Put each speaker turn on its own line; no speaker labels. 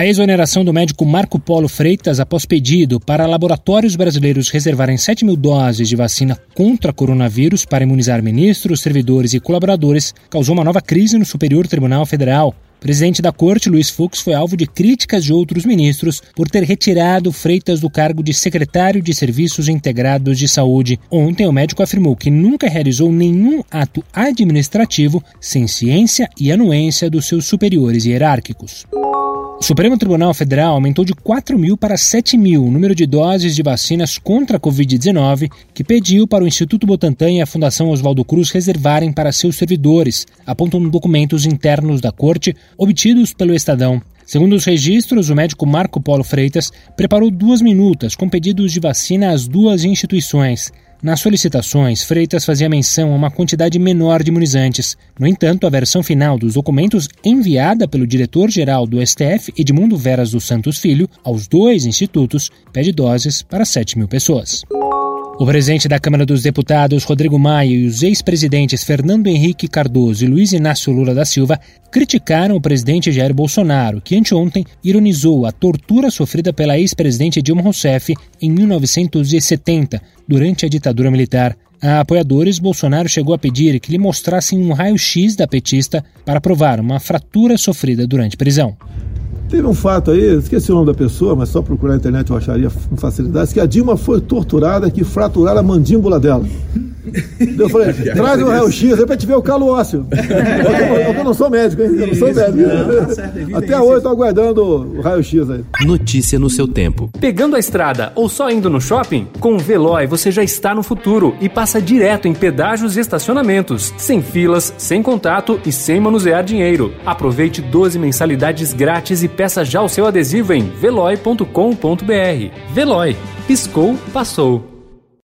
A exoneração do médico Marco Polo Freitas após pedido para laboratórios brasileiros reservarem 7 mil doses de vacina contra coronavírus para imunizar ministros, servidores e colaboradores causou uma nova crise no Superior Tribunal Federal. O presidente da corte, Luiz Fux, foi alvo de críticas de outros ministros por ter retirado Freitas do cargo de secretário de Serviços Integrados de Saúde. Ontem, o médico afirmou que nunca realizou nenhum ato administrativo sem ciência e anuência dos seus superiores hierárquicos. O Supremo Tribunal Federal aumentou de 4 mil para 7 mil o número de doses de vacinas contra a Covid-19 que pediu para o Instituto Butantan e a Fundação Oswaldo Cruz reservarem para seus servidores, apontam documentos internos da corte obtidos pelo Estadão. Segundo os registros, o médico Marco Polo Freitas preparou duas minutas com pedidos de vacina às duas instituições. Nas solicitações, Freitas fazia menção a uma quantidade menor de imunizantes. No entanto, a versão final dos documentos enviada pelo diretor-geral do STF, Edmundo Veras dos Santos Filho, aos dois institutos, pede doses para 7 mil pessoas. O presidente da Câmara dos Deputados, Rodrigo Maia, e os ex-presidentes Fernando Henrique Cardoso e Luiz Inácio Lula da Silva criticaram o presidente Jair Bolsonaro, que anteontem ironizou a tortura sofrida pela ex-presidente Dilma Rousseff em 1970, durante a ditadura militar. A apoiadores, Bolsonaro chegou a pedir que lhe mostrassem um raio-x da petista para provar uma fratura sofrida durante prisão.
Teve um fato aí, esqueci o nome da pessoa, mas só procurar na internet eu acharia com facilidade, que a Dilma foi torturada que fraturaram a mandíbula dela. Eu falei, traz o raio-x aí pra te ver o calo ósseo. Eu, eu, não sou médico, hein? Eu não sou médico. Tá Até hoje eu tô aguardando o raio-x aí.
Notícia no seu tempo.
Pegando a estrada ou só indo no shopping? Com o Veloy você já está no futuro e passa direto em pedágios e estacionamentos, sem filas, sem contato e sem manusear dinheiro. Aproveite 12 mensalidades grátis e peça já o seu adesivo em veloy.com.br. Veloy. Piscou, passou.